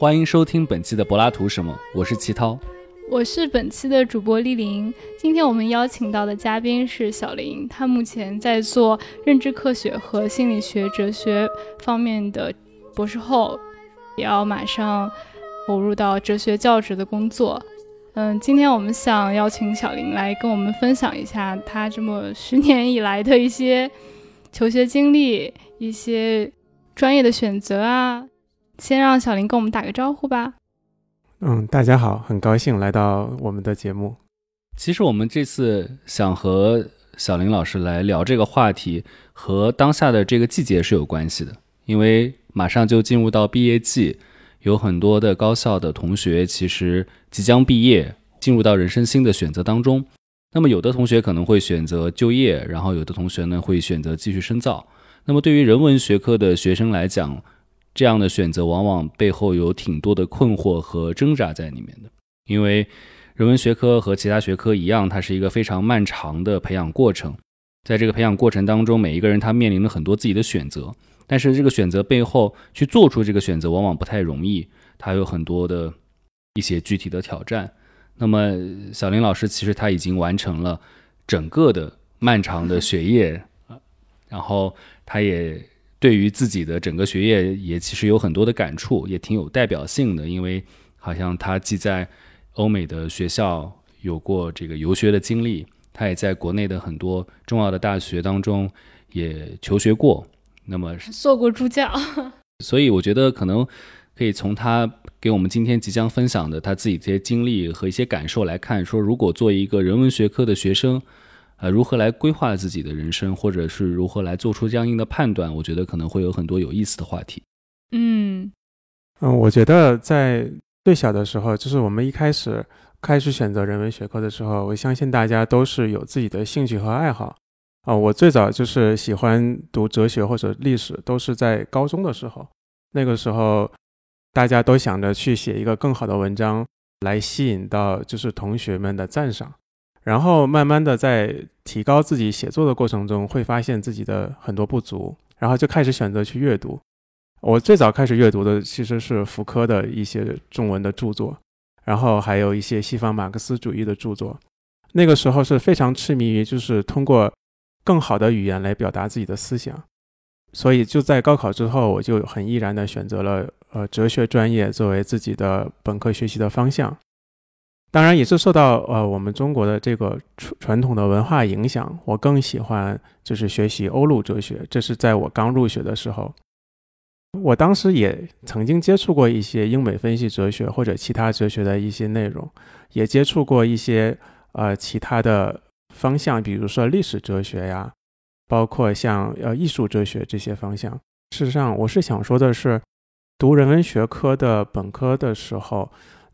欢迎收听本期的柏拉图什么，我是齐涛，我是本期的主播丽玲。今天我们邀请到的嘉宾是小林，他目前在做认知科学和心理学哲学方面的博士后，也要马上投入到哲学教职的工作。嗯，今天我们想邀请小林来跟我们分享一下他这么十年以来的一些求学经历，一些专业的选择啊。先让小林跟我们打个招呼吧。嗯，大家好，很高兴来到我们的节目。其实我们这次想和小林老师来聊这个话题，和当下的这个季节是有关系的，因为马上就进入到毕业季，有很多的高校的同学其实即将毕业，进入到人生新的选择当中。那么有的同学可能会选择就业，然后有的同学呢会选择继续深造。那么对于人文学科的学生来讲，这样的选择往往背后有挺多的困惑和挣扎在里面的，因为人文学科和其他学科一样，它是一个非常漫长的培养过程。在这个培养过程当中，每一个人他面临了很多自己的选择，但是这个选择背后去做出这个选择往往不太容易，它有很多的一些具体的挑战。那么小林老师其实他已经完成了整个的漫长的学业然后他也。对于自己的整个学业也其实有很多的感触，也挺有代表性的。因为好像他既在欧美的学校有过这个游学的经历，他也在国内的很多重要的大学当中也求学过。那么做过助教，所以我觉得可能可以从他给我们今天即将分享的他自己这些经历和一些感受来看，说如果作为一个人文学科的学生。呃，如何来规划自己的人生，或者是如何来做出相应的判断？我觉得可能会有很多有意思的话题。嗯嗯，我觉得在最小的时候，就是我们一开始开始选择人文学科的时候，我相信大家都是有自己的兴趣和爱好啊。我最早就是喜欢读哲学或者历史，都是在高中的时候。那个时候，大家都想着去写一个更好的文章，来吸引到就是同学们的赞赏。然后慢慢的在提高自己写作的过程中，会发现自己的很多不足，然后就开始选择去阅读。我最早开始阅读的其实是福柯的一些中文的著作，然后还有一些西方马克思主义的著作。那个时候是非常痴迷于就是通过更好的语言来表达自己的思想，所以就在高考之后，我就很毅然的选择了呃哲学专业作为自己的本科学习的方向。当然也是受到呃我们中国的这个传传统的文化影响，我更喜欢就是学习欧陆哲学。这是在我刚入学的时候，我当时也曾经接触过一些英美分析哲学或者其他哲学的一些内容，也接触过一些呃其他的方向，比如说历史哲学呀，包括像呃艺术哲学这些方向。事实上，我是想说的是，读人文学科的本科的时候。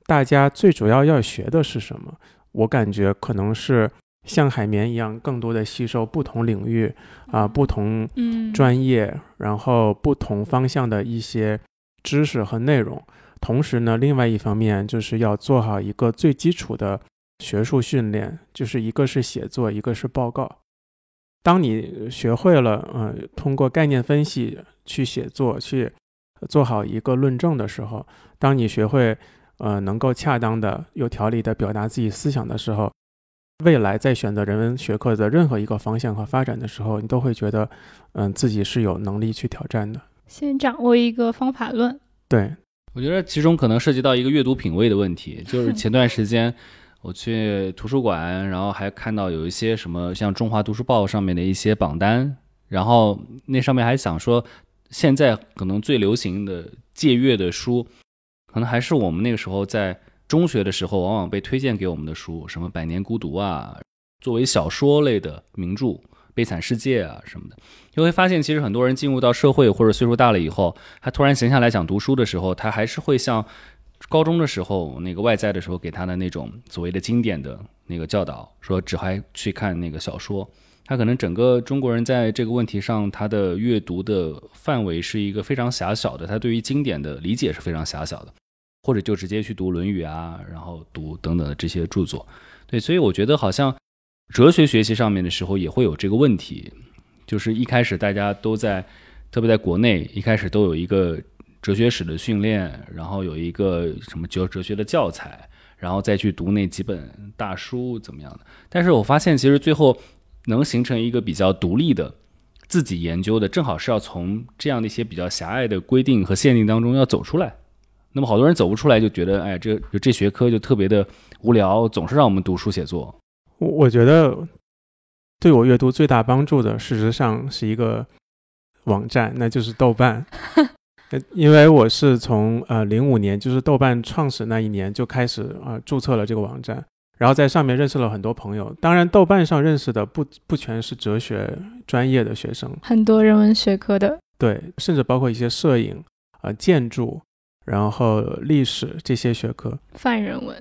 大家最主要要学的是什么？我感觉可能是像海绵一样，更多的吸收不同领域啊、不同专业，然后不同方向的一些知识和内容。同时呢，另外一方面就是要做好一个最基础的学术训练，就是一个是写作，一个是报告。当你学会了，嗯，通过概念分析去写作，去做好一个论证的时候，当你学会。呃，能够恰当的、有条理的表达自己思想的时候，未来在选择人文学科的任何一个方向和发展的时候，你都会觉得，嗯，自己是有能力去挑战的。先掌握一个方法论。对，我觉得其中可能涉及到一个阅读品味的问题。就是 前段时间我去图书馆，然后还看到有一些什么像中华读书报上面的一些榜单，然后那上面还想说，现在可能最流行的借阅的书。可能还是我们那个时候在中学的时候，往往被推荐给我们的书，什么《百年孤独》啊，作为小说类的名著，《悲惨世界》啊什么的，你会发现，其实很多人进入到社会或者岁数大了以后，他突然闲下来讲读书的时候，他还是会像高中的时候那个外在的时候给他的那种所谓的经典的那个教导，说只还去看那个小说。他可能整个中国人在这个问题上，他的阅读的范围是一个非常狭小的，他对于经典的理解是非常狭小的。或者就直接去读《论语》啊，然后读等等的这些著作，对，所以我觉得好像哲学学习上面的时候也会有这个问题，就是一开始大家都在，特别在国内，一开始都有一个哲学史的训练，然后有一个什么哲哲学的教材，然后再去读那几本大书怎么样的。但是我发现，其实最后能形成一个比较独立的自己研究的，正好是要从这样的一些比较狭隘的规定和限定当中要走出来。那么好多人走不出来，就觉得哎，这这学科就特别的无聊，总是让我们读书写作。我我觉得对我阅读最大帮助的，事实上是一个网站，那就是豆瓣。因为我是从呃零五年，就是豆瓣创始那一年就开始啊注册了这个网站，然后在上面认识了很多朋友。当然，豆瓣上认识的不不全是哲学专业的学生，很多人文学科的，对，甚至包括一些摄影啊、建筑。然后历史这些学科，泛人文，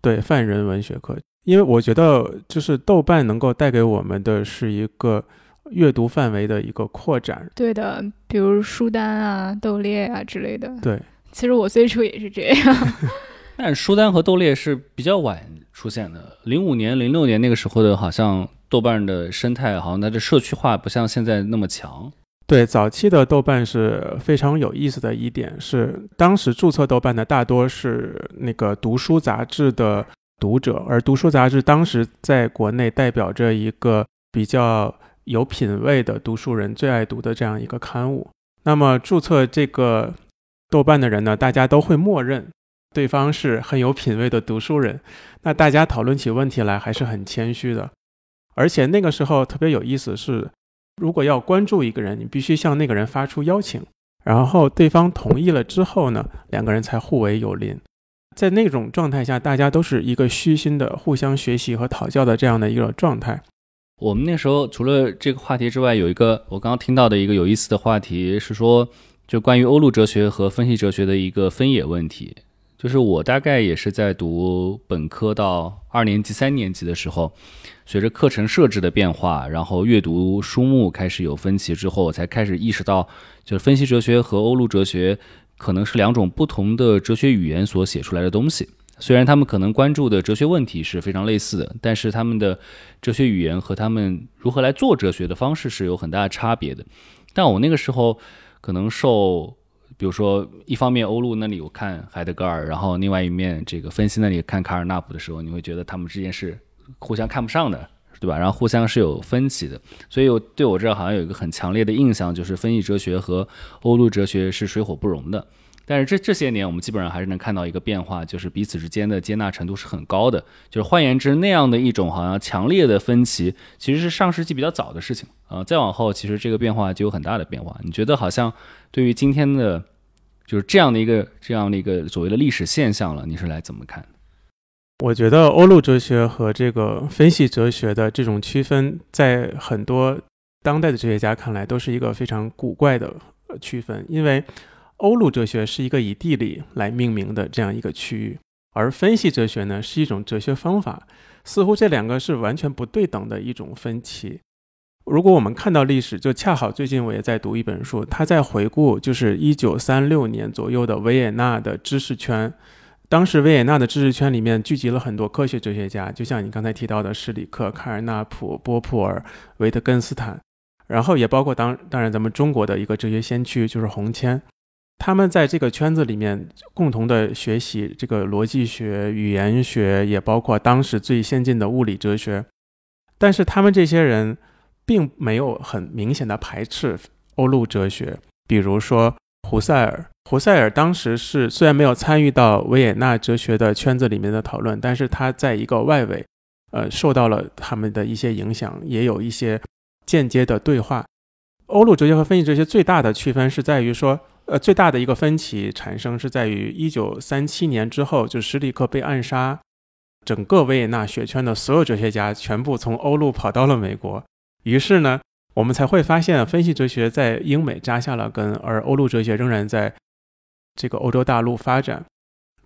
对泛人文学科，因为我觉得就是豆瓣能够带给我们的是一个阅读范围的一个扩展。对的，比如书单啊、豆列啊之类的。对，其实我最初也是这样。但书单和豆列是比较晚出现的，零五年、零六年那个时候的，好像豆瓣的生态好像它的社区化不像现在那么强。对，早期的豆瓣是非常有意思的一点是，当时注册豆瓣的大多是那个读书杂志的读者，而读书杂志当时在国内代表着一个比较有品位的读书人最爱读的这样一个刊物。那么注册这个豆瓣的人呢，大家都会默认对方是很有品位的读书人，那大家讨论起问题来还是很谦虚的，而且那个时候特别有意思是。如果要关注一个人，你必须向那个人发出邀请，然后对方同意了之后呢，两个人才互为友邻。在那种状态下，大家都是一个虚心的互相学习和讨教的这样的一个状态。我们那时候除了这个话题之外，有一个我刚刚听到的一个有意思的话题是说，就关于欧陆哲学和分析哲学的一个分野问题。就是我大概也是在读本科到二年级、三年级的时候，随着课程设置的变化，然后阅读书目开始有分歧之后，我才开始意识到，就是分析哲学和欧陆哲学可能是两种不同的哲学语言所写出来的东西。虽然他们可能关注的哲学问题是非常类似的，但是他们的哲学语言和他们如何来做哲学的方式是有很大的差别的。但我那个时候可能受。比如说，一方面欧陆那里我看海德格尔，然后另外一面这个分析那里看卡尔纳普的时候，你会觉得他们之间是互相看不上的，对吧？然后互相是有分歧的，所以对我这好像有一个很强烈的印象，就是分析哲学和欧陆哲学是水火不容的。但是这这些年，我们基本上还是能看到一个变化，就是彼此之间的接纳程度是很高的。就是换言之，那样的一种好像强烈的分歧，其实是上世纪比较早的事情啊。再往后，其实这个变化就有很大的变化。你觉得好像对于今天的，就是这样的一个这样的一个所谓的历史现象了，你是来怎么看？我觉得欧陆哲学和这个分析哲学的这种区分，在很多当代的哲学家看来，都是一个非常古怪的区分，因为。欧陆哲学是一个以地理来命名的这样一个区域，而分析哲学呢是一种哲学方法，似乎这两个是完全不对等的一种分歧。如果我们看到历史，就恰好最近我也在读一本书，他在回顾就是一九三六年左右的维也纳的知识圈。当时维也纳的知识圈里面聚集了很多科学哲学家，就像你刚才提到的施里克、卡尔纳普、波普尔、维特根斯坦，然后也包括当当然咱们中国的一个哲学先驱就是洪谦。他们在这个圈子里面共同的学习这个逻辑学、语言学，也包括当时最先进的物理哲学。但是他们这些人并没有很明显的排斥欧陆哲学。比如说胡塞尔，胡塞尔当时是虽然没有参与到维也纳哲学的圈子里面的讨论，但是他在一个外围，呃，受到了他们的一些影响，也有一些间接的对话。欧陆哲学和分析哲学最大的区分是在于说。呃，最大的一个分歧产生是在于一九三七年之后，就史里克被暗杀，整个维也纳学圈的所有哲学家全部从欧陆跑到了美国，于是呢，我们才会发现分析哲学在英美扎下了根，而欧陆哲学仍然在这个欧洲大陆发展。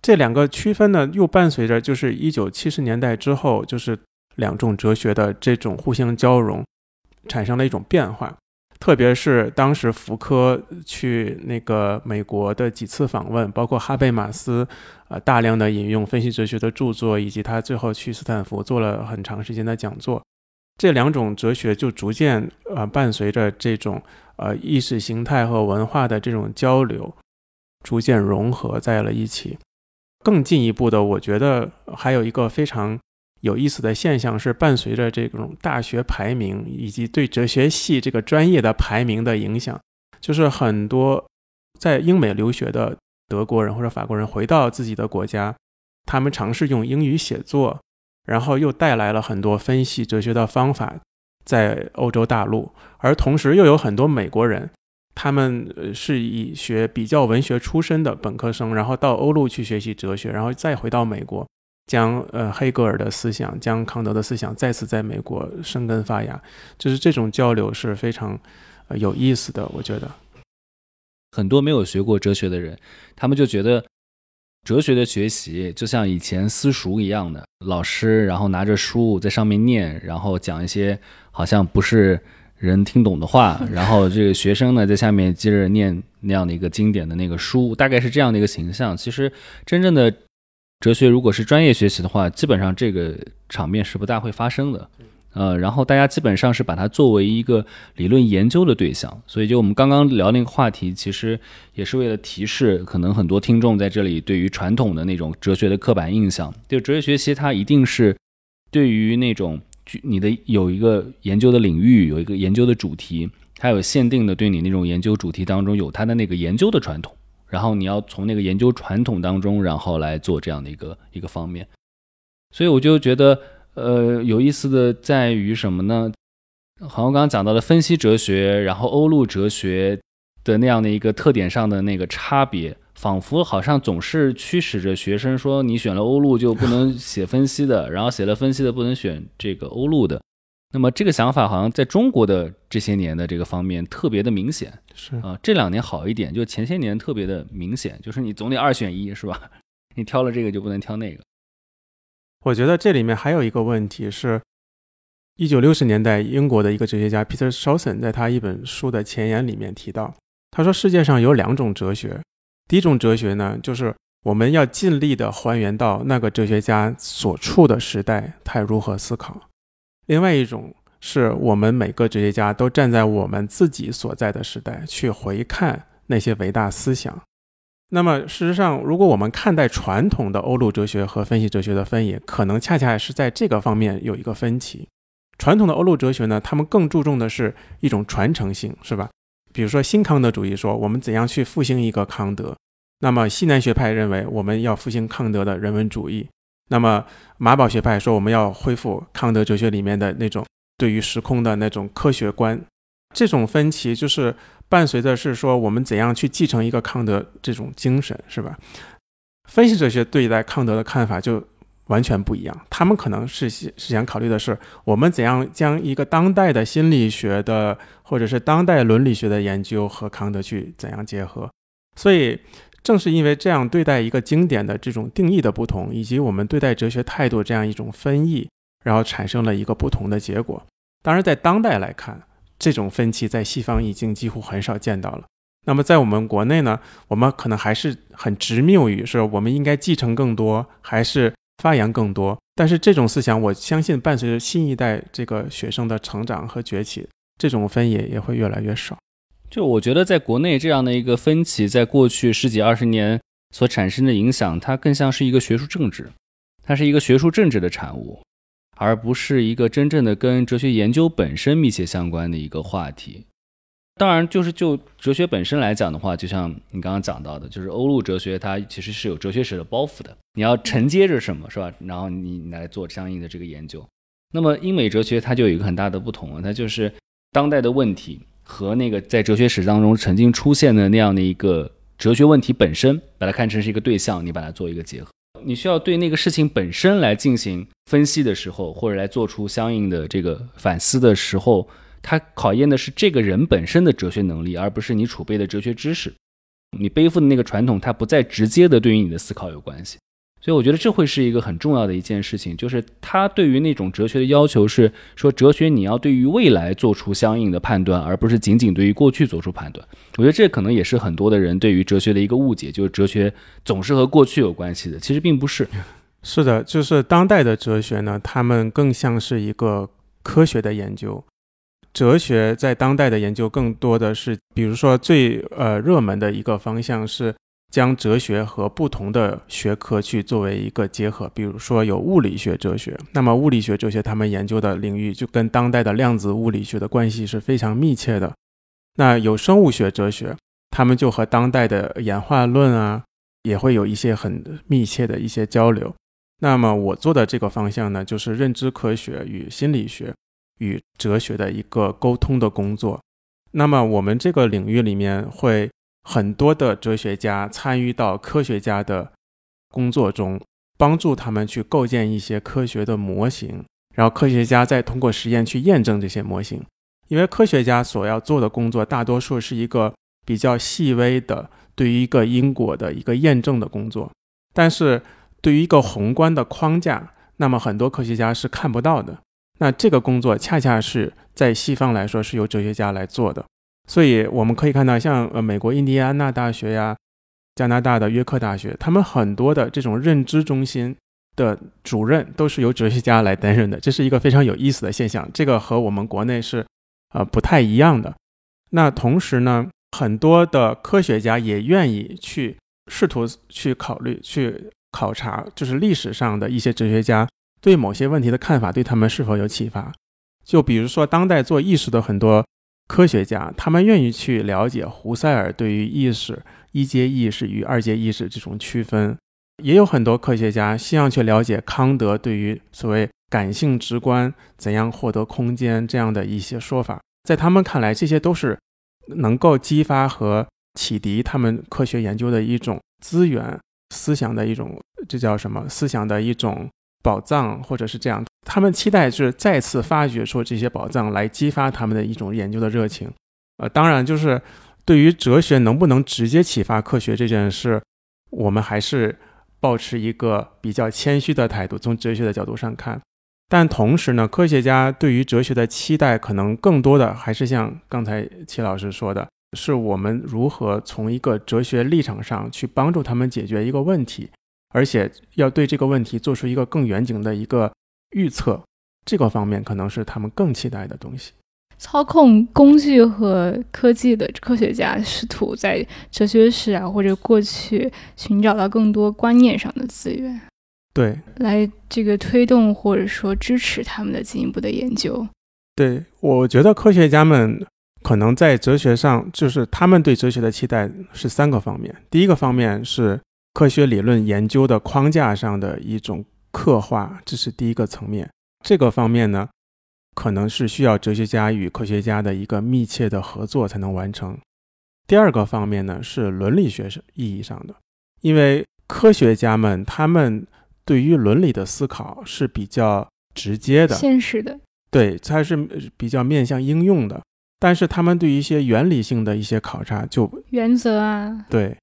这两个区分呢，又伴随着就是一九七十年代之后，就是两种哲学的这种互相交融，产生了一种变化。特别是当时福柯去那个美国的几次访问，包括哈贝马斯，呃，大量的引用分析哲学的著作，以及他最后去斯坦福做了很长时间的讲座，这两种哲学就逐渐呃伴随着这种呃意识形态和文化的这种交流，逐渐融合在了一起。更进一步的，我觉得还有一个非常有意思的现象是，伴随着这种大学排名以及对哲学系这个专业的排名的影响，就是很多在英美留学的德国人或者法国人回到自己的国家，他们尝试用英语写作，然后又带来了很多分析哲学的方法在欧洲大陆，而同时又有很多美国人。他们是以学比较文学出身的本科生，然后到欧陆去学习哲学，然后再回到美国，将呃黑格尔的思想、将康德的思想再次在美国生根发芽，就是这种交流是非常有意思的。我觉得很多没有学过哲学的人，他们就觉得哲学的学习就像以前私塾一样的老师，然后拿着书在上面念，然后讲一些好像不是。人听懂的话，然后这个学生呢在下面接着念那样的一个经典的那个书，大概是这样的一个形象。其实真正的哲学，如果是专业学习的话，基本上这个场面是不大会发生的。呃，然后大家基本上是把它作为一个理论研究的对象。所以就我们刚刚聊那个话题，其实也是为了提示，可能很多听众在这里对于传统的那种哲学的刻板印象，就哲学学习它一定是对于那种。就你的有一个研究的领域，有一个研究的主题，它有限定的对你那种研究主题当中有它的那个研究的传统，然后你要从那个研究传统当中，然后来做这样的一个一个方面。所以我就觉得，呃，有意思的在于什么呢？好像刚刚讲到的分析哲学，然后欧陆哲学的那样的一个特点上的那个差别。仿佛好像总是驱使着学生说，你选了欧陆就不能 写分析的，然后写了分析的不能选这个欧陆的。那么这个想法好像在中国的这些年的这个方面特别的明显，是啊，这两年好一点，就前些年特别的明显，就是你总得二选一，是吧？你挑了这个就不能挑那个。我觉得这里面还有一个问题是，一九六十年代英国的一个哲学家 Peter s h o s s e n 在他一本书的前言里面提到，他说世界上有两种哲学。第一种哲学呢，就是我们要尽力的还原到那个哲学家所处的时代，他如何思考；另外一种是我们每个哲学家都站在我们自己所在的时代去回看那些伟大思想。那么，事实上，如果我们看待传统的欧陆哲学和分析哲学的分野，可能恰恰是在这个方面有一个分歧。传统的欧陆哲学呢，他们更注重的是一种传承性，是吧？比如说新康德主义说我们怎样去复兴一个康德，那么西南学派认为我们要复兴康德的人文主义，那么马宝学派说我们要恢复康德哲学里面的那种对于时空的那种科学观。这种分歧就是伴随着是说我们怎样去继承一个康德这种精神，是吧？分析哲学对待康德的看法就。完全不一样，他们可能是是想考虑的是，我们怎样将一个当代的心理学的或者是当代伦理学的研究和康德去怎样结合。所以，正是因为这样对待一个经典的这种定义的不同，以及我们对待哲学态度这样一种分异，然后产生了一个不同的结果。当然，在当代来看，这种分歧在西方已经几乎很少见到了。那么，在我们国内呢，我们可能还是很执拗于是我们应该继承更多，还是？发扬更多，但是这种思想，我相信伴随着新一代这个学生的成长和崛起，这种分野也会越来越少。就我觉得，在国内这样的一个分歧，在过去十几二十年所产生的影响，它更像是一个学术政治，它是一个学术政治的产物，而不是一个真正的跟哲学研究本身密切相关的一个话题。当然，就是就哲学本身来讲的话，就像你刚刚讲到的，就是欧陆哲学它其实是有哲学史的包袱的，你要承接着什么是吧？然后你来做相应的这个研究。那么英美哲学它就有一个很大的不同了，它就是当代的问题和那个在哲学史当中曾经出现的那样的一个哲学问题本身，把它看成是一个对象，你把它做一个结合。你需要对那个事情本身来进行分析的时候，或者来做出相应的这个反思的时候。它考验的是这个人本身的哲学能力，而不是你储备的哲学知识。你背负的那个传统，它不再直接的对于你的思考有关系。所以我觉得这会是一个很重要的一件事情，就是他对于那种哲学的要求是说，哲学你要对于未来做出相应的判断，而不是仅仅对于过去做出判断。我觉得这可能也是很多的人对于哲学的一个误解，就是哲学总是和过去有关系的。其实并不是。是的，就是当代的哲学呢，他们更像是一个科学的研究。哲学在当代的研究更多的是，比如说最呃热门的一个方向是将哲学和不同的学科去作为一个结合，比如说有物理学哲学，那么物理学哲学他们研究的领域就跟当代的量子物理学的关系是非常密切的。那有生物学哲学，他们就和当代的演化论啊，也会有一些很密切的一些交流。那么我做的这个方向呢，就是认知科学与心理学与哲学的一个沟通的工作。那么我们这个领域里面会很多的哲学家参与到科学家的工作中，帮助他们去构建一些科学的模型，然后科学家再通过实验去验证这些模型。因为科学家所要做的工作，大多数是一个比较细微的对于一个因果的一个验证的工作，但是对于一个宏观的框架，那么很多科学家是看不到的。那这个工作恰恰是在西方来说是由哲学家来做的。所以我们可以看到，像呃美国印第安纳大学呀、加拿大的约克大学，他们很多的这种认知中心的主任都是由哲学家来担任的，这是一个非常有意思的现象。这个和我们国内是。呃，不太一样的。那同时呢，很多的科学家也愿意去试图去考虑、去考察，就是历史上的一些哲学家对某些问题的看法，对他们是否有启发。就比如说，当代做意识的很多科学家，他们愿意去了解胡塞尔对于意识一阶意识与二阶意识这种区分。也有很多科学家希望去了解康德对于所谓感性直观怎样获得空间这样的一些说法。在他们看来，这些都是能够激发和启迪他们科学研究的一种资源、思想的一种，这叫什么？思想的一种宝藏，或者是这样。他们期待是再次发掘出这些宝藏，来激发他们的一种研究的热情。呃，当然，就是对于哲学能不能直接启发科学这件事，我们还是保持一个比较谦虚的态度，从哲学的角度上看。但同时呢，科学家对于哲学的期待，可能更多的还是像刚才齐老师说的，是我们如何从一个哲学立场上去帮助他们解决一个问题，而且要对这个问题做出一个更远景的一个预测，这个方面可能是他们更期待的东西。操控工具和科技的科学家试图在哲学史啊或者过去寻找到更多观念上的资源。对，来这个推动或者说支持他们的进一步的研究。对，我觉得科学家们可能在哲学上，就是他们对哲学的期待是三个方面。第一个方面是科学理论研究的框架上的一种刻画，这是第一个层面。这个方面呢，可能是需要哲学家与科学家的一个密切的合作才能完成。第二个方面呢，是伦理学意义上的，因为科学家们他们。对于伦理的思考是比较直接的、现实的，对，它是比较面向应用的。但是他们对于一些原理性的一些考察，就原则啊，对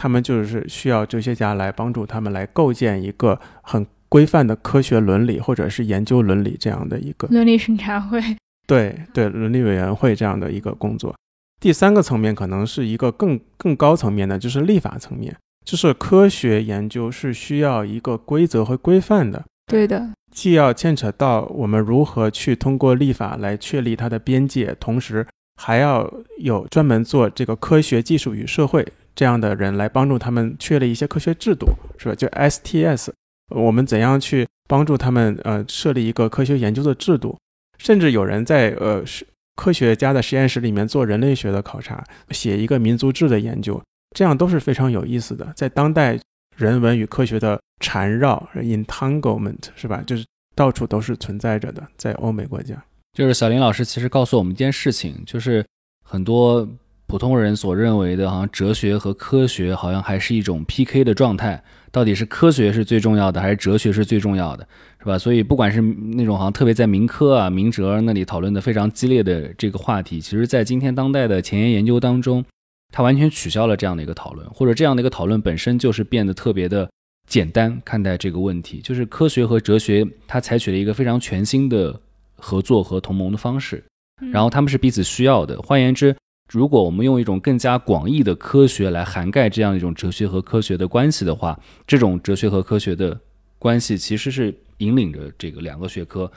他们就是需要哲学家来帮助他们来构建一个很规范的科学伦理，或者是研究伦理这样的一个伦理审查会，对对，伦理委员会这样的一个工作。第三个层面可能是一个更更高层面的，就是立法层面。就是科学研究是需要一个规则和规范的，对的，既要牵扯到我们如何去通过立法来确立它的边界，同时还要有专门做这个科学技术与社会这样的人来帮助他们确立一些科学制度，是吧？就 STS，我们怎样去帮助他们呃设立一个科学研究的制度？甚至有人在呃是科学家的实验室里面做人类学的考察，写一个民族志的研究。这样都是非常有意思的，在当代人文与科学的缠绕 （entanglement） 是吧？就是到处都是存在着的，在欧美国家。就是小林老师其实告诉我们一件事情，就是很多普通人所认为的，好像哲学和科学好像还是一种 PK 的状态，到底是科学是最重要的，还是哲学是最重要的，是吧？所以不管是那种好像特别在民科啊、民哲那里讨论的非常激烈的这个话题，其实在今天当代的前沿研究当中。它完全取消了这样的一个讨论，或者这样的一个讨论本身就是变得特别的简单看待这个问题。就是科学和哲学，它采取了一个非常全新的合作和同盟的方式，然后他们是彼此需要的。换言之，如果我们用一种更加广义的科学来涵盖这样一种哲学和科学的关系的话，这种哲学和科学的关系其实是引领着这个两个学科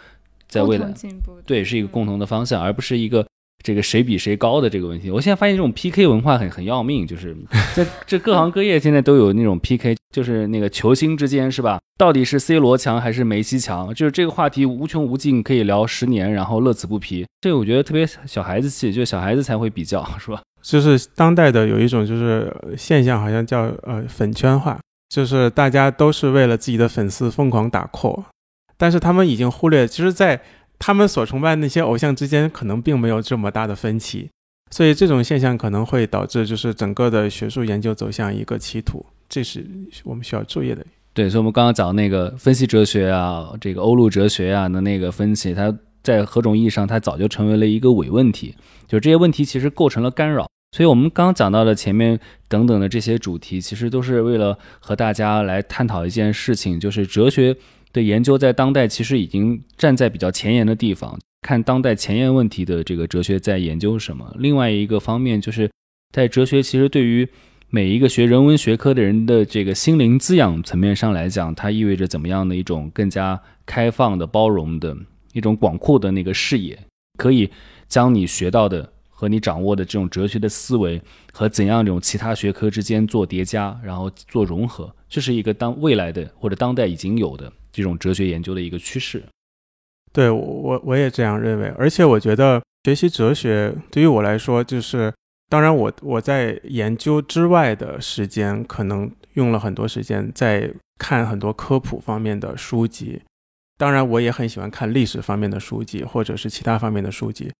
在未来对，是一个共同的方向，而不是一个。这个谁比谁高的这个问题。我现在发现这种 PK 文化很很要命，就是在这各行各业现在都有那种 PK，就是那个球星之间是吧？到底是 C 罗强还是梅西强？就是这个话题无穷无尽，可以聊十年，然后乐此不疲。这个我觉得特别小孩子气，就小孩子才会比较，是吧？就是当代的有一种就是现象，好像叫呃粉圈化，就是大家都是为了自己的粉丝疯狂打 call，但是他们已经忽略，其实，在他们所崇拜那些偶像之间，可能并没有这么大的分歧，所以这种现象可能会导致就是整个的学术研究走向一个歧途，这是我们需要注意的。对，所以我们刚刚讲那个分析哲学啊，这个欧陆哲学啊的那个分歧，它在何种意义上，它早就成为了一个伪问题，就这些问题其实构成了干扰。所以我们刚刚讲到的前面等等的这些主题，其实都是为了和大家来探讨一件事情，就是哲学。的研究在当代其实已经站在比较前沿的地方，看当代前沿问题的这个哲学在研究什么。另外一个方面就是在哲学其实对于每一个学人文学科的人的这个心灵滋养层面上来讲，它意味着怎么样的一种更加开放的、包容的一种广阔的那个视野，可以将你学到的和你掌握的这种哲学的思维和怎样这种其他学科之间做叠加，然后做融合，这是一个当未来的或者当代已经有的。这种哲学研究的一个趋势，对我我也这样认为。而且我觉得学习哲学对于我来说，就是当然我我在研究之外的时间，可能用了很多时间在看很多科普方面的书籍。当然，我也很喜欢看历史方面的书籍，或者是其他方面的书籍。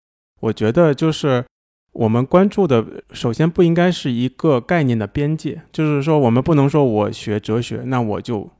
我觉得就是我们关注的，首先不应该是一个概念的边界，就是说我们不能说我学哲学，那我就。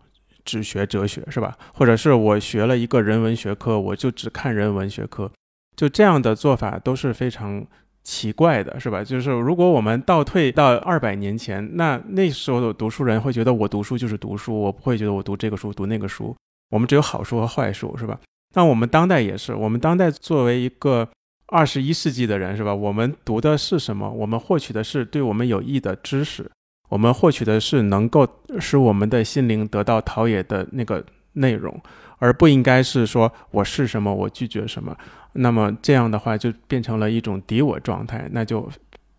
只学哲学是吧？或者是我学了一个人文学科，我就只看人文学科，就这样的做法都是非常奇怪的，是吧？就是如果我们倒退到二百年前，那那时候的读书人会觉得我读书就是读书，我不会觉得我读这个书读那个书，我们只有好书和坏书，是吧？那我们当代也是，我们当代作为一个二十一世纪的人，是吧？我们读的是什么？我们获取的是对我们有益的知识。我们获取的是能够使我们的心灵得到陶冶的那个内容，而不应该是说我是什么，我拒绝什么。那么这样的话就变成了一种敌我状态，那就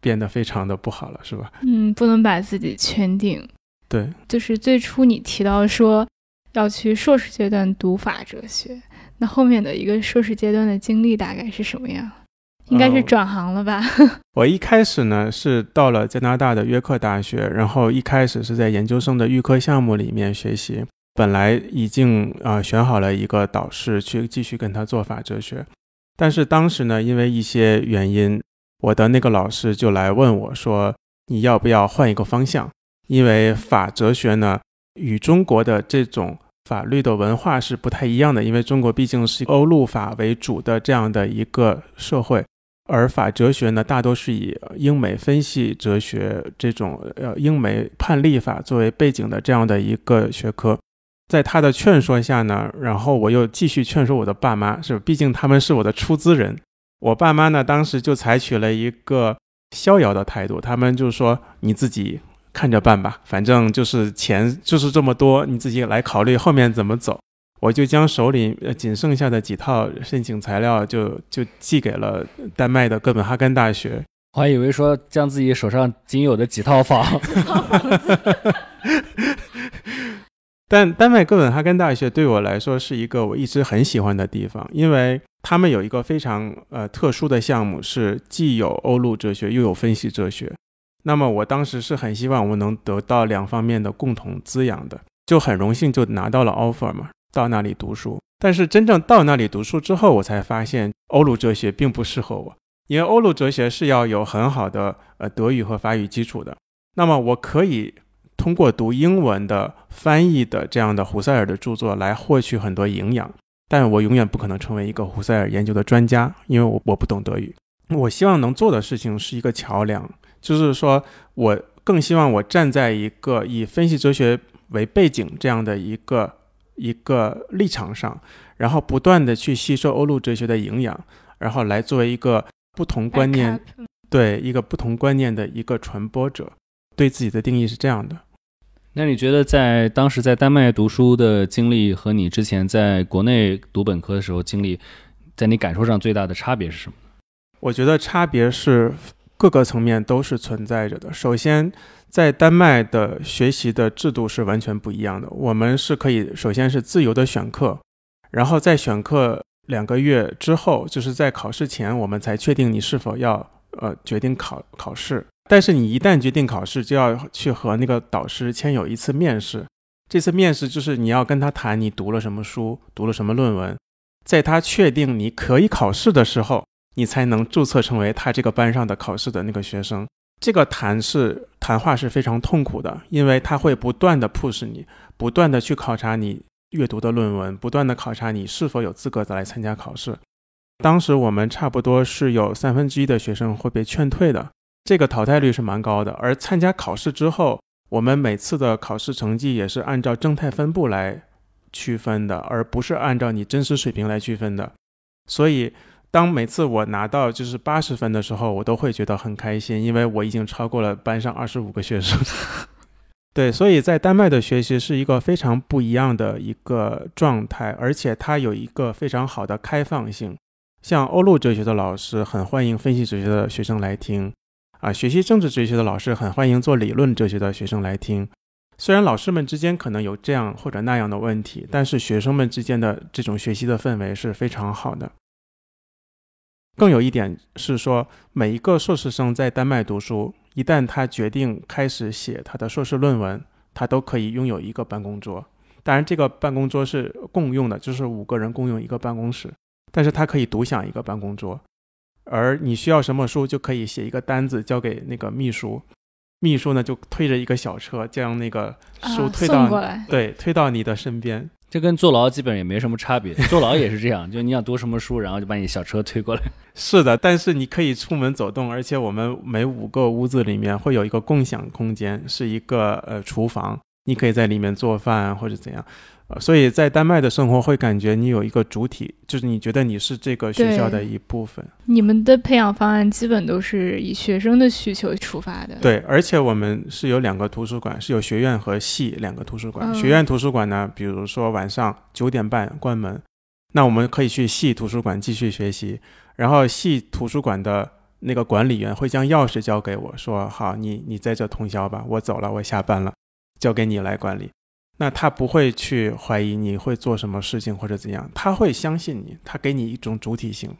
变得非常的不好了，是吧？嗯，不能把自己圈定。对，就是最初你提到说要去硕士阶段读法哲学，那后面的一个硕士阶段的经历大概是什么样？应该是转行了吧？我一开始呢是到了加拿大的约克大学，然后一开始是在研究生的预科项目里面学习。本来已经呃选好了一个导师去继续跟他做法哲学，但是当时呢因为一些原因，我的那个老师就来问我说：“你要不要换一个方向？因为法哲学呢与中国的这种法律的文化是不太一样的，因为中国毕竟是欧陆法为主的这样的一个社会。”而法哲学呢，大多是以英美分析哲学这种呃英美判例法作为背景的这样的一个学科。在他的劝说下呢，然后我又继续劝说我的爸妈，是毕竟他们是我的出资人。我爸妈呢，当时就采取了一个逍遥的态度，他们就说：“你自己看着办吧，反正就是钱就是这么多，你自己来考虑后面怎么走。”我就将手里呃仅剩下的几套申请材料就就寄给了丹麦的哥本哈根大学。我还以为说将自己手上仅有的几套房。但丹麦哥本哈根大学对我来说是一个我一直很喜欢的地方，因为他们有一个非常呃特殊的项目，是既有欧陆哲学又有分析哲学。那么我当时是很希望我能得到两方面的共同滋养的，就很荣幸就拿到了 offer 嘛。到那里读书，但是真正到那里读书之后，我才发现欧陆哲学并不适合我，因为欧陆哲学是要有很好的呃德语和法语基础的。那么我可以通过读英文的翻译的这样的胡塞尔的著作来获取很多营养，但我永远不可能成为一个胡塞尔研究的专家，因为我我不懂德语。我希望能做的事情是一个桥梁，就是说我更希望我站在一个以分析哲学为背景这样的一个。一个立场上，然后不断的去吸收欧陆哲学的营养，然后来作为一个不同观念，对一个不同观念的一个传播者，对自己的定义是这样的。那你觉得在当时在丹麦读书的经历和你之前在国内读本科的时候经历，在你感受上最大的差别是什么？我觉得差别是各个层面都是存在着的。首先，在丹麦的学习的制度是完全不一样的。我们是可以首先是自由的选课，然后在选课两个月之后，就是在考试前，我们才确定你是否要呃决定考考试。但是你一旦决定考试，就要去和那个导师签有一次面试。这次面试就是你要跟他谈你读了什么书，读了什么论文，在他确定你可以考试的时候。你才能注册成为他这个班上的考试的那个学生。这个谈是谈话是非常痛苦的，因为他会不断的 push 你，不断的去考察你阅读的论文，不断的考察你是否有资格再来参加考试。当时我们差不多是有三分之一的学生会被劝退的，这个淘汰率是蛮高的。而参加考试之后，我们每次的考试成绩也是按照正态分布来区分的，而不是按照你真实水平来区分的，所以。当每次我拿到就是八十分的时候，我都会觉得很开心，因为我已经超过了班上二十五个学生。对，所以在丹麦的学习是一个非常不一样的一个状态，而且它有一个非常好的开放性。像欧陆哲学的老师很欢迎分析哲学的学生来听，啊，学习政治哲学的老师很欢迎做理论哲学的学生来听。虽然老师们之间可能有这样或者那样的问题，但是学生们之间的这种学习的氛围是非常好的。更有一点是说，每一个硕士生在丹麦读书，一旦他决定开始写他的硕士论文，他都可以拥有一个办公桌。当然，这个办公桌是共用的，就是五个人共用一个办公室，但是他可以独享一个办公桌。而你需要什么书，就可以写一个单子交给那个秘书，秘书呢就推着一个小车将那个书推到对推到你的身边。这跟坐牢基本也没什么差别，坐牢也是这样，就你想读什么书，然后就把你小车推过来。是的，但是你可以出门走动，而且我们每五个屋子里面会有一个共享空间，是一个呃厨房，你可以在里面做饭或者怎样。呃，所以在丹麦的生活会感觉你有一个主体，就是你觉得你是这个学校的一部分。你们的培养方案基本都是以学生的需求出发的。对，而且我们是有两个图书馆，是有学院和系两个图书馆。学院图书馆呢，比如说晚上九点半关门，那我们可以去系图书馆继续学习。然后系图书馆的那个管理员会将钥匙交给我说：“好，你你在这通宵吧，我走了，我下班了，交给你来管理。”那他不会去怀疑你会做什么事情或者怎样，他会相信你，他给你一种主体性。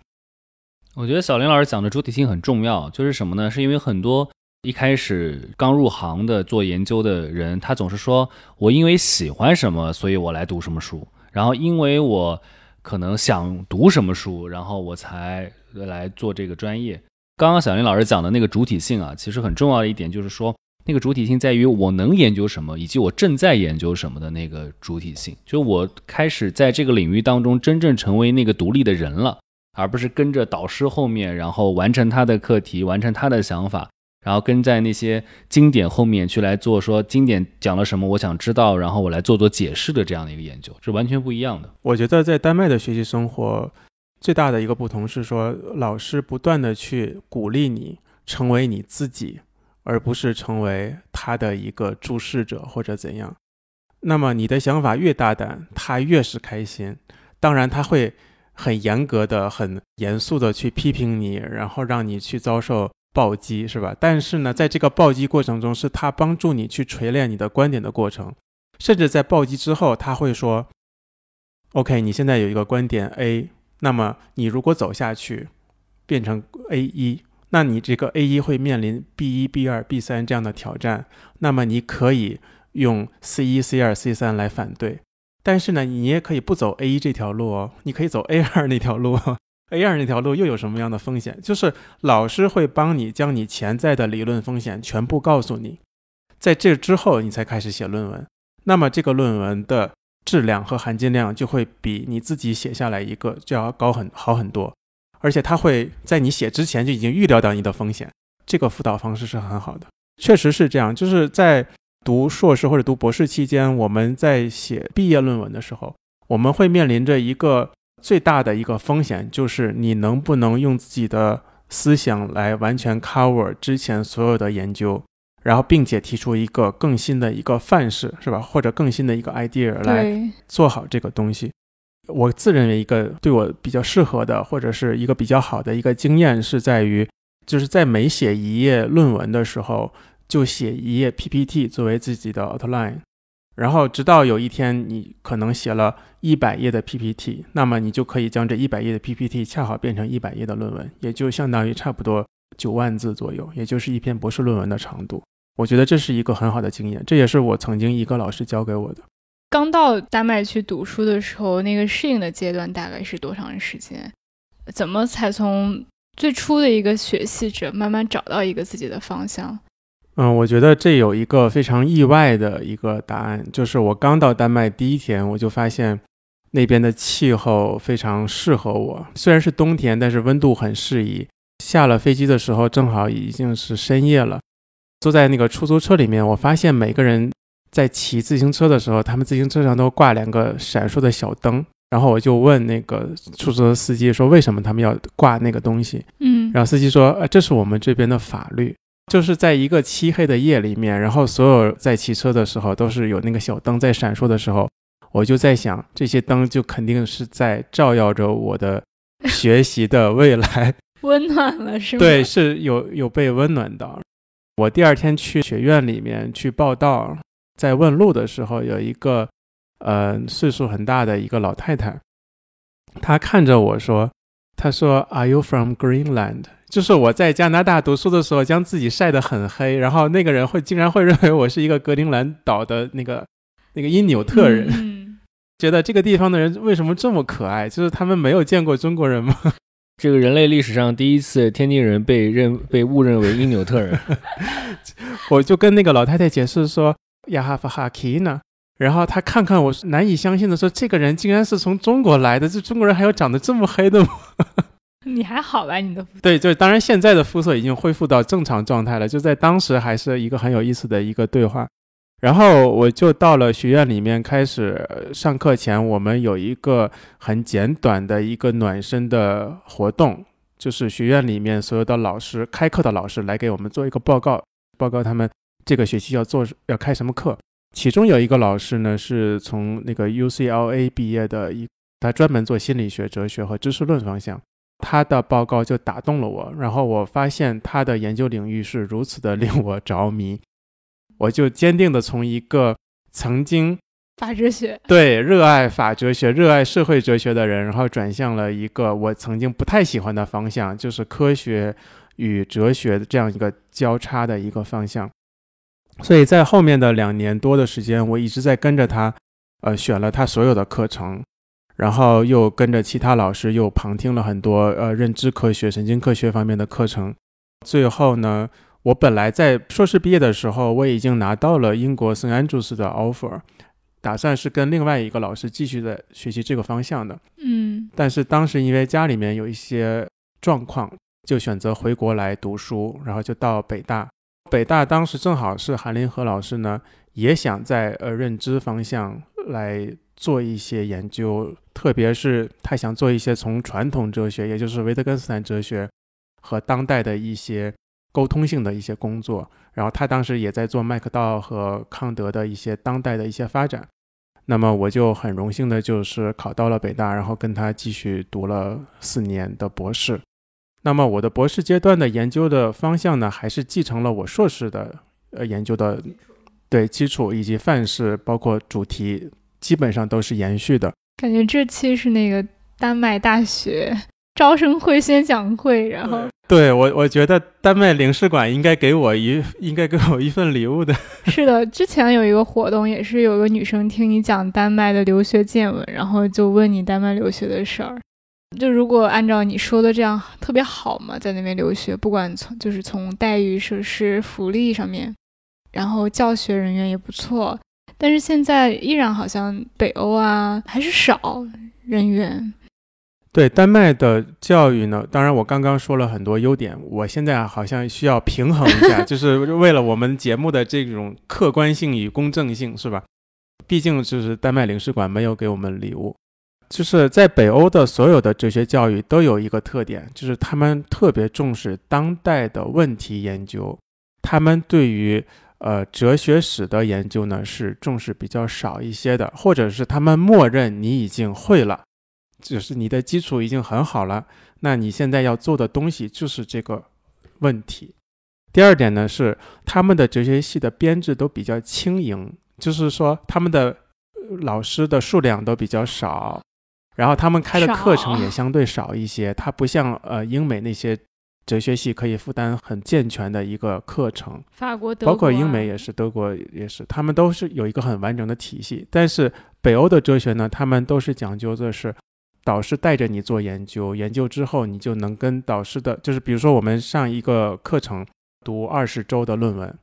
我觉得小林老师讲的主体性很重要，就是什么呢？是因为很多一开始刚入行的做研究的人，他总是说我因为喜欢什么，所以我来读什么书，然后因为我可能想读什么书，然后我才来做这个专业。刚刚小林老师讲的那个主体性啊，其实很重要的一点就是说。那个主体性在于我能研究什么，以及我正在研究什么的那个主体性。就我开始在这个领域当中真正成为那个独立的人了，而不是跟着导师后面，然后完成他的课题，完成他的想法，然后跟在那些经典后面去来做说经典讲了什么，我想知道，然后我来做做解释的这样的一个研究，是完全不一样的。我觉得在丹麦的学习生活最大的一个不同是说，老师不断的去鼓励你成为你自己。而不是成为他的一个注视者或者怎样，那么你的想法越大胆，他越是开心。当然，他会很严格的、很严肃的去批评你，然后让你去遭受暴击，是吧？但是呢，在这个暴击过程中，是他帮助你去锤炼你的观点的过程。甚至在暴击之后，他会说：“OK，你现在有一个观点 A，那么你如果走下去，变成 A 一。”那你这个 A 一会面临 B 一、B 二、B 三这样的挑战，那么你可以用 C 一、C 二、C 三来反对，但是呢，你也可以不走 A 一这条路哦，你可以走 A 二那条路。A 二那条路又有什么样的风险？就是老师会帮你将你潜在的理论风险全部告诉你，在这之后你才开始写论文，那么这个论文的质量和含金量就会比你自己写下来一个就要高很好很多。而且他会在你写之前就已经预料到你的风险，这个辅导方式是很好的，确实是这样。就是在读硕士或者读博士期间，我们在写毕业论文的时候，我们会面临着一个最大的一个风险，就是你能不能用自己的思想来完全 cover 之前所有的研究，然后并且提出一个更新的一个范式，是吧？或者更新的一个 idea 来做好这个东西。我自认为一个对我比较适合的，或者是一个比较好的一个经验，是在于，就是在每写一页论文的时候，就写一页 PPT 作为自己的 outline，然后直到有一天你可能写了一百页的 PPT，那么你就可以将这一百页的 PPT 恰好变成一百页的论文，也就相当于差不多九万字左右，也就是一篇博士论文的长度。我觉得这是一个很好的经验，这也是我曾经一个老师教给我的。刚到丹麦去读书的时候，那个适应的阶段大概是多长时间？怎么才从最初的一个学习者慢慢找到一个自己的方向？嗯，我觉得这有一个非常意外的一个答案，就是我刚到丹麦第一天，我就发现那边的气候非常适合我。虽然是冬天，但是温度很适宜。下了飞机的时候，正好已经是深夜了，坐在那个出租车里面，我发现每个人。在骑自行车的时候，他们自行车上都挂两个闪烁的小灯，然后我就问那个出租车司机说：“为什么他们要挂那个东西？”嗯，然后司机说：“呃，这是我们这边的法律，就是在一个漆黑的夜里面，然后所有在骑车的时候都是有那个小灯在闪烁的时候，我就在想，这些灯就肯定是在照耀着我的学习的未来，温暖了是吗？对，是有有被温暖到。我第二天去学院里面去报道。在问路的时候，有一个呃岁数很大的一个老太太，她看着我说：“她说，Are you from Greenland？” 就是我在加拿大读书的时候，将自己晒得很黑，然后那个人会竟然会认为我是一个格陵兰岛的那个那个因纽特人，觉得这个地方的人为什么这么可爱？就是他们没有见过中国人吗？这个人类历史上第一次天津人被认被误认为因纽特人，我就跟那个老太太解释说。亚哈夫哈基呢？然后他看看我，难以相信的说：“这个人竟然是从中国来的，这中国人还有长得这么黑的吗？” 你还好吧？你的对，就当然现在的肤色已经恢复到正常状态了。就在当时还是一个很有意思的一个对话。然后我就到了学院里面开始上课前，我们有一个很简短的一个暖身的活动，就是学院里面所有的老师开课的老师来给我们做一个报告，报告他们。这个学期要做要开什么课？其中有一个老师呢，是从那个 UCLA 毕业的，一他专门做心理学、哲学和知识论方向。他的报告就打动了我，然后我发现他的研究领域是如此的令我着迷，我就坚定的从一个曾经 法哲学对热爱法哲学、热爱社会哲学的人，然后转向了一个我曾经不太喜欢的方向，就是科学与哲学的这样一个交叉的一个方向。所以在后面的两年多的时间，我一直在跟着他，呃，选了他所有的课程，然后又跟着其他老师又旁听了很多呃认知科学、神经科学方面的课程。最后呢，我本来在硕士毕业的时候，我已经拿到了英国圣安朱斯的 offer，打算是跟另外一个老师继续在学习这个方向的。嗯，但是当时因为家里面有一些状况，就选择回国来读书，然后就到北大。北大当时正好是韩林和老师呢，也想在呃认知方向来做一些研究，特别是他想做一些从传统哲学，也就是维特根斯坦哲学和当代的一些沟通性的一些工作。然后他当时也在做麦克道和康德的一些当代的一些发展。那么我就很荣幸的就是考到了北大，然后跟他继续读了四年的博士。那么我的博士阶段的研究的方向呢，还是继承了我硕士的呃研究的对基础以及范式，包括主题，基本上都是延续的。感觉这期是那个丹麦大学招生会宣讲会，然后对我我觉得丹麦领事馆应该给我一应该给我一份礼物的。是的，之前有一个活动，也是有个女生听你讲丹麦的留学见闻，然后就问你丹麦留学的事儿。就如果按照你说的这样特别好嘛，在那边留学，不管从就是从待遇、设施、福利上面，然后教学人员也不错，但是现在依然好像北欧啊还是少人员。对丹麦的教育呢，当然我刚刚说了很多优点，我现在好像需要平衡一下，就是为了我们节目的这种客观性与公正性，是吧？毕竟就是丹麦领事馆没有给我们礼物。就是在北欧的所有的哲学教育都有一个特点，就是他们特别重视当代的问题研究，他们对于呃哲学史的研究呢是重视比较少一些的，或者是他们默认你已经会了，就是你的基础已经很好了，那你现在要做的东西就是这个问题。第二点呢是他们的哲学系的编制都比较轻盈，就是说他们的老师的数量都比较少，然后他们开的课程也相对少一些。它不像呃英美那些哲学系可以负担很健全的一个课程，法国、德国包括英美也是，德国也是，他们都是有一个很完整的体系。但是北欧的哲学呢，他们都是讲究的是导师带着你做研究，研究之后你就能跟导师的，就是比如说我们上一个课程。读二十周的论文，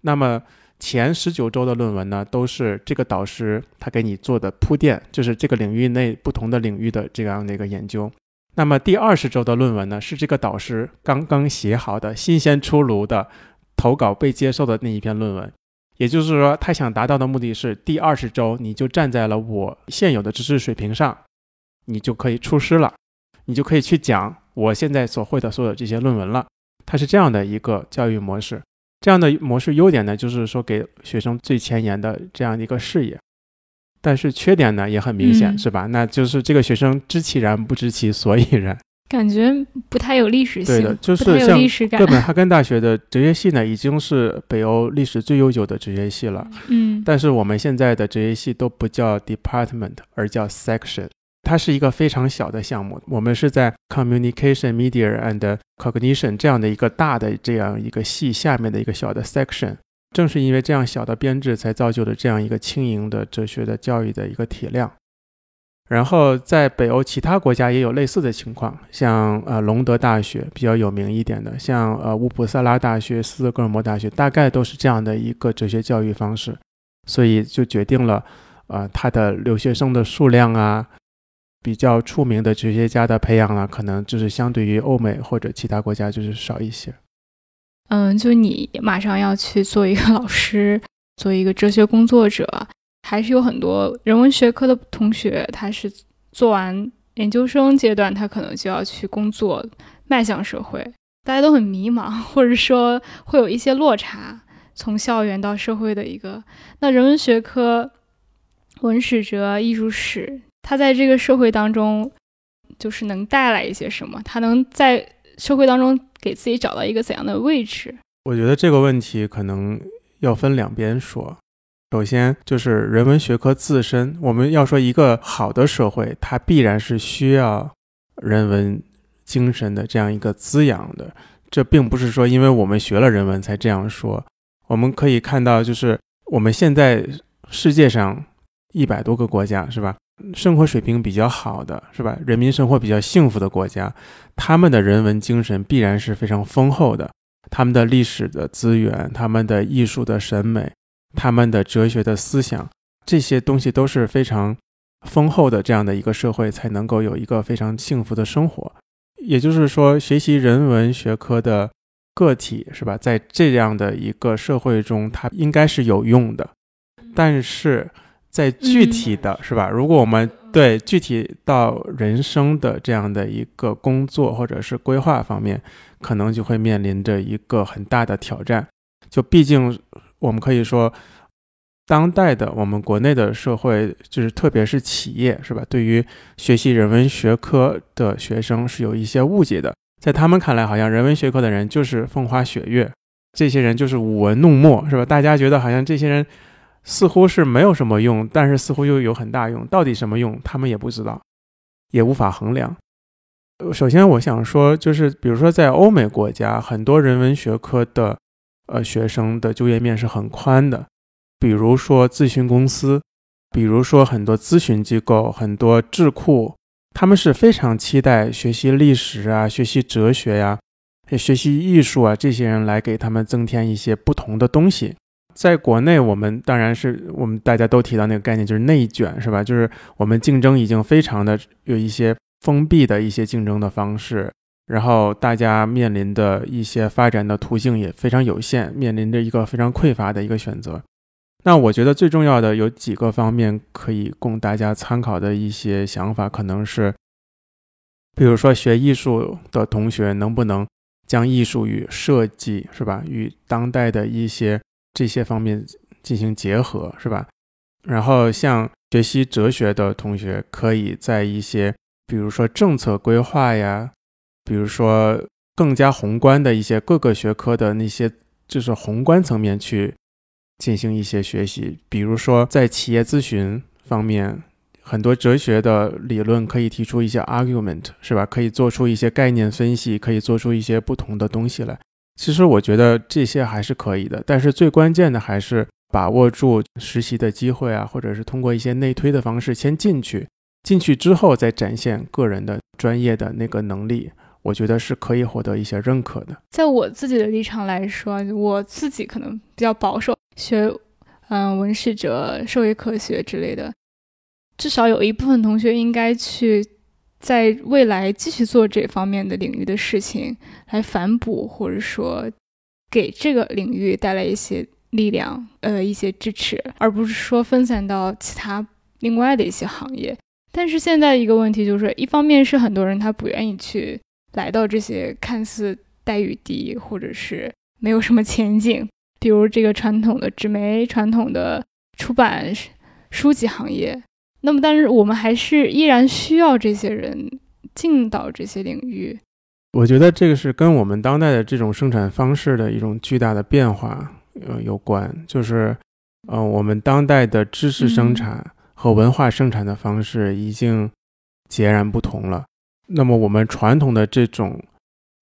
那么前十九周的论文呢，都是这个导师他给你做的铺垫，就是这个领域内不同的领域的这样的一个研究。那么第二十周的论文呢，是这个导师刚刚写好的、新鲜出炉的投稿被接受的那一篇论文。也就是说，他想达到的目的是，第二十周你就站在了我现有的知识水平上，你就可以出师了，你就可以去讲我现在所会的所有这些论文了。它是这样的一个教育模式，这样的模式优点呢，就是说给学生最前沿的这样的一个视野，但是缺点呢也很明显，是吧？那就是这个学生知其然不知其所以然，感觉不太有历史性，对的，就是像哥本哈根大学的哲学系呢，已经是北欧历史最悠久的哲学系了，嗯，但是我们现在的哲学系都不叫 department，而叫 section。它是一个非常小的项目，我们是在 communication media and cognition 这样的一个大的这样一个系下面的一个小的 section。正是因为这样小的编制，才造就了这样一个轻盈的哲学的教育的一个体量。然后在北欧其他国家也有类似的情况，像呃隆德大学比较有名一点的，像呃乌普萨拉大学、斯德哥尔摩大学，大概都是这样的一个哲学教育方式，所以就决定了呃它的留学生的数量啊。比较出名的哲学家的培养呢，可能就是相对于欧美或者其他国家就是少一些。嗯，就你马上要去做一个老师，做一个哲学工作者，还是有很多人文学科的同学，他是做完研究生阶段，他可能就要去工作，迈向社会，大家都很迷茫，或者说会有一些落差，从校园到社会的一个。那人文学科、文史哲、艺术史。他在这个社会当中，就是能带来一些什么？他能在社会当中给自己找到一个怎样的位置？我觉得这个问题可能要分两边说。首先就是人文学科自身，我们要说一个好的社会，它必然是需要人文精神的这样一个滋养的。这并不是说因为我们学了人文才这样说。我们可以看到，就是我们现在世界上一百多个国家，是吧？生活水平比较好的是吧？人民生活比较幸福的国家，他们的人文精神必然是非常丰厚的。他们的历史的资源，他们的艺术的审美，他们的哲学的思想，这些东西都是非常丰厚的。这样的一个社会才能够有一个非常幸福的生活。也就是说，学习人文学科的个体是吧，在这样的一个社会中，它应该是有用的。但是。在具体的是吧？如果我们对具体到人生的这样的一个工作或者是规划方面，可能就会面临着一个很大的挑战。就毕竟我们可以说，当代的我们国内的社会，就是特别是企业是吧？对于学习人文学科的学生是有一些误解的，在他们看来，好像人文学科的人就是风花雪月，这些人就是舞文弄墨是吧？大家觉得好像这些人。似乎是没有什么用，但是似乎又有很大用。到底什么用，他们也不知道，也无法衡量。首先，我想说，就是比如说在欧美国家，很多人文学科的呃学生的就业面是很宽的。比如说咨询公司，比如说很多咨询机构、很多智库，他们是非常期待学习历史啊、学习哲学呀、学习艺术啊这些人来给他们增添一些不同的东西。在国内，我们当然是我们大家都提到那个概念，就是内卷，是吧？就是我们竞争已经非常的有一些封闭的一些竞争的方式，然后大家面临的一些发展的途径也非常有限，面临着一个非常匮乏的一个选择。那我觉得最重要的有几个方面可以供大家参考的一些想法，可能是，比如说学艺术的同学能不能将艺术与设计，是吧？与当代的一些这些方面进行结合，是吧？然后像学习哲学的同学，可以在一些比如说政策规划呀，比如说更加宏观的一些各个学科的那些，就是宏观层面去进行一些学习。比如说在企业咨询方面，很多哲学的理论可以提出一些 argument，是吧？可以做出一些概念分析，可以做出一些不同的东西来。其实我觉得这些还是可以的，但是最关键的还是把握住实习的机会啊，或者是通过一些内推的方式先进去，进去之后再展现个人的专业的那个能力，我觉得是可以获得一些认可的。在我自己的立场来说，我自己可能比较保守，学嗯文史哲、社会科学之类的，至少有一部分同学应该去。在未来继续做这方面的领域的事情，来反哺或者说给这个领域带来一些力量，呃，一些支持，而不是说分散到其他另外的一些行业。但是现在一个问题就是，一方面是很多人他不愿意去来到这些看似待遇低或者是没有什么前景，比如这个传统的纸媒、传统的出版书籍行业。那么，但是我们还是依然需要这些人进到这些领域。我觉得这个是跟我们当代的这种生产方式的一种巨大的变化呃有关。就是，呃，我们当代的知识生产和文化生产的方式已经截然不同了。那么，我们传统的这种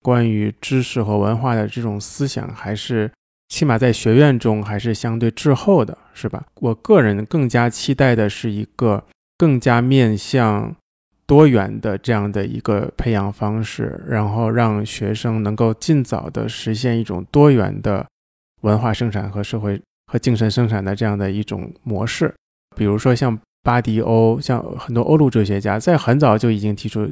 关于知识和文化的这种思想，还是起码在学院中还是相对滞后的。是吧？我个人更加期待的是一个更加面向多元的这样的一个培养方式，然后让学生能够尽早的实现一种多元的文化生产和社会和精神生产的这样的一种模式。比如说像巴迪欧，像很多欧陆哲学家，在很早就已经提出，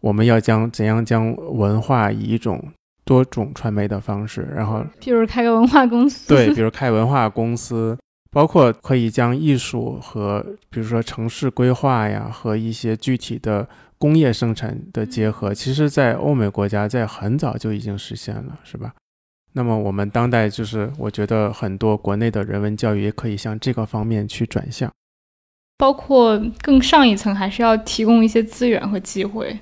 我们要将怎样将文化以一种多种传媒的方式，然后，比如开个文化公司，对，比如开文化公司。包括可以将艺术和，比如说城市规划呀，和一些具体的工业生产的结合，其实，在欧美国家在很早就已经实现了，是吧？那么我们当代就是，我觉得很多国内的人文教育也可以向这个方面去转向，包括更上一层，还是要提供一些资源和机会，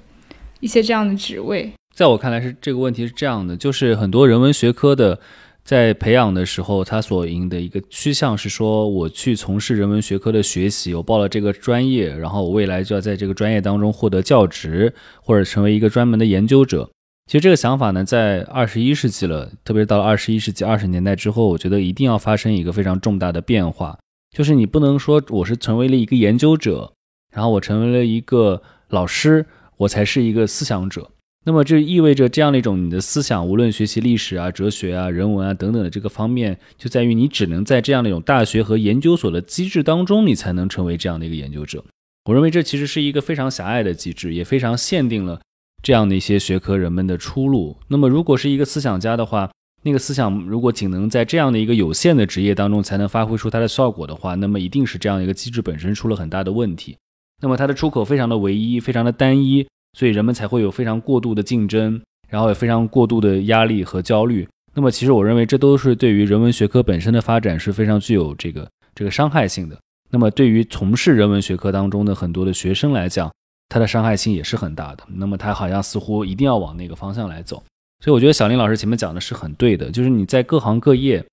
一些这样的职位。在我看来，是这个问题是这样的，就是很多人文学科的。在培养的时候，他所引的一个趋向是说，我去从事人文学科的学习，我报了这个专业，然后我未来就要在这个专业当中获得教职，或者成为一个专门的研究者。其实这个想法呢，在二十一世纪了，特别是到了二十一世纪二十年代之后，我觉得一定要发生一个非常重大的变化，就是你不能说我是成为了一个研究者，然后我成为了一个老师，我才是一个思想者。那么这意味着这样的一种你的思想，无论学习历史啊、哲学啊、人文啊等等的这个方面，就在于你只能在这样的一种大学和研究所的机制当中，你才能成为这样的一个研究者。我认为这其实是一个非常狭隘的机制，也非常限定了这样的一些学科人们的出路。那么如果是一个思想家的话，那个思想如果仅能在这样的一个有限的职业当中才能发挥出它的效果的话，那么一定是这样一个机制本身出了很大的问题。那么它的出口非常的唯一，非常的单一。所以人们才会有非常过度的竞争，然后也非常过度的压力和焦虑。那么，其实我认为这都是对于人文学科本身的发展是非常具有这个这个伤害性的。那么，对于从事人文学科当中的很多的学生来讲，它的伤害性也是很大的。那么，他好像似乎一定要往那个方向来走。所以，我觉得小林老师前面讲的是很对的，就是你在各行各业，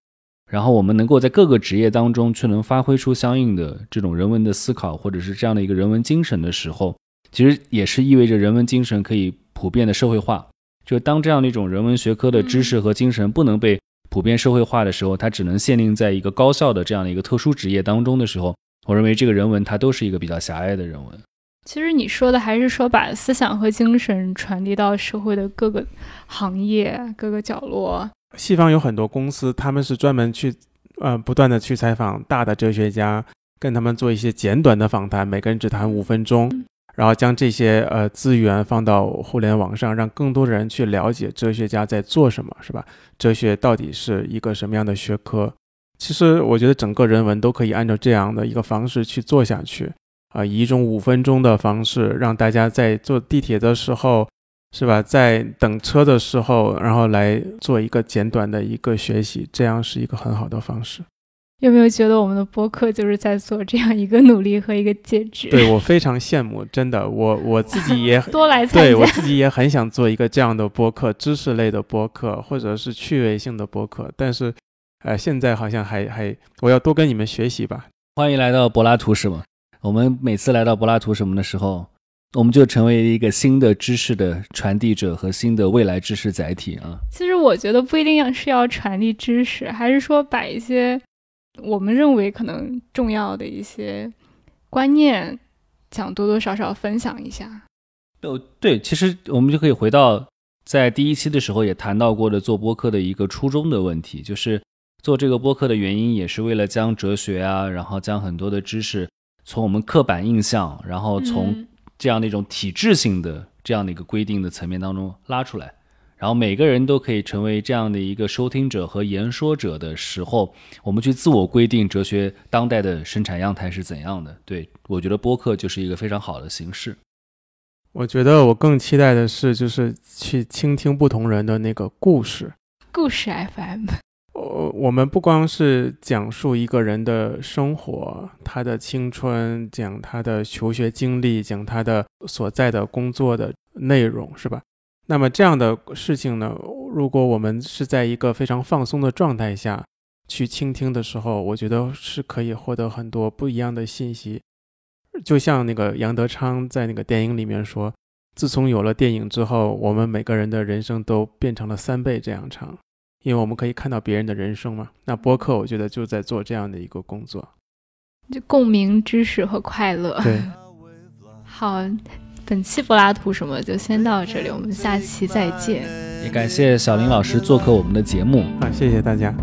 然后我们能够在各个职业当中去能发挥出相应的这种人文的思考，或者是这样的一个人文精神的时候。其实也是意味着人文精神可以普遍的社会化。就当这样的一种人文学科的知识和精神不能被普遍社会化的时候，它只能限定在一个高校的这样的一个特殊职业当中的时候，我认为这个人文它都是一个比较狭隘的人文。其实你说的还是说把思想和精神传递到社会的各个行业、各个角落。西方有很多公司，他们是专门去呃不断的去采访大的哲学家，跟他们做一些简短的访谈，每个人只谈五分钟。然后将这些呃资源放到互联网上，让更多的人去了解哲学家在做什么，是吧？哲学到底是一个什么样的学科？其实我觉得整个人文都可以按照这样的一个方式去做下去啊，以一种五分钟的方式，让大家在坐地铁的时候，是吧？在等车的时候，然后来做一个简短的一个学习，这样是一个很好的方式。有没有觉得我们的播客就是在做这样一个努力和一个介质？对我非常羡慕，真的，我我自己也 多来参加。对我自己也很想做一个这样的播客，知识类的播客，或者是趣味性的播客。但是，呃，现在好像还还，我要多跟你们学习吧。欢迎来到柏拉图什么？我们每次来到柏拉图什么的时候，我们就成为一个新的知识的传递者和新的未来知识载体啊。其实我觉得不一定要是要传递知识，还是说把一些。我们认为可能重要的一些观念，想多多少少分享一下。哦，对，其实我们就可以回到在第一期的时候也谈到过的做播客的一个初衷的问题，就是做这个播客的原因也是为了将哲学啊，然后将很多的知识从我们刻板印象，然后从这样的一种体制性的这样的一个规定的层面当中拉出来。然后每个人都可以成为这样的一个收听者和言说者的时候，我们去自我规定哲学当代的生产样态是怎样的。对我觉得播客就是一个非常好的形式。我觉得我更期待的是，就是去倾听不同人的那个故事。故事 FM。我我们不光是讲述一个人的生活，他的青春，讲他的求学经历，讲他的所在的工作的内容，是吧？那么这样的事情呢？如果我们是在一个非常放松的状态下去倾听的时候，我觉得是可以获得很多不一样的信息。就像那个杨德昌在那个电影里面说：“自从有了电影之后，我们每个人的人生都变成了三倍这样长，因为我们可以看到别人的人生嘛。”那播客我觉得就在做这样的一个工作，就共鸣、知识和快乐。对，好。本期柏拉图什么就先到这里，我们下期再见。也感谢小林老师做客我们的节目，啊，谢谢大家。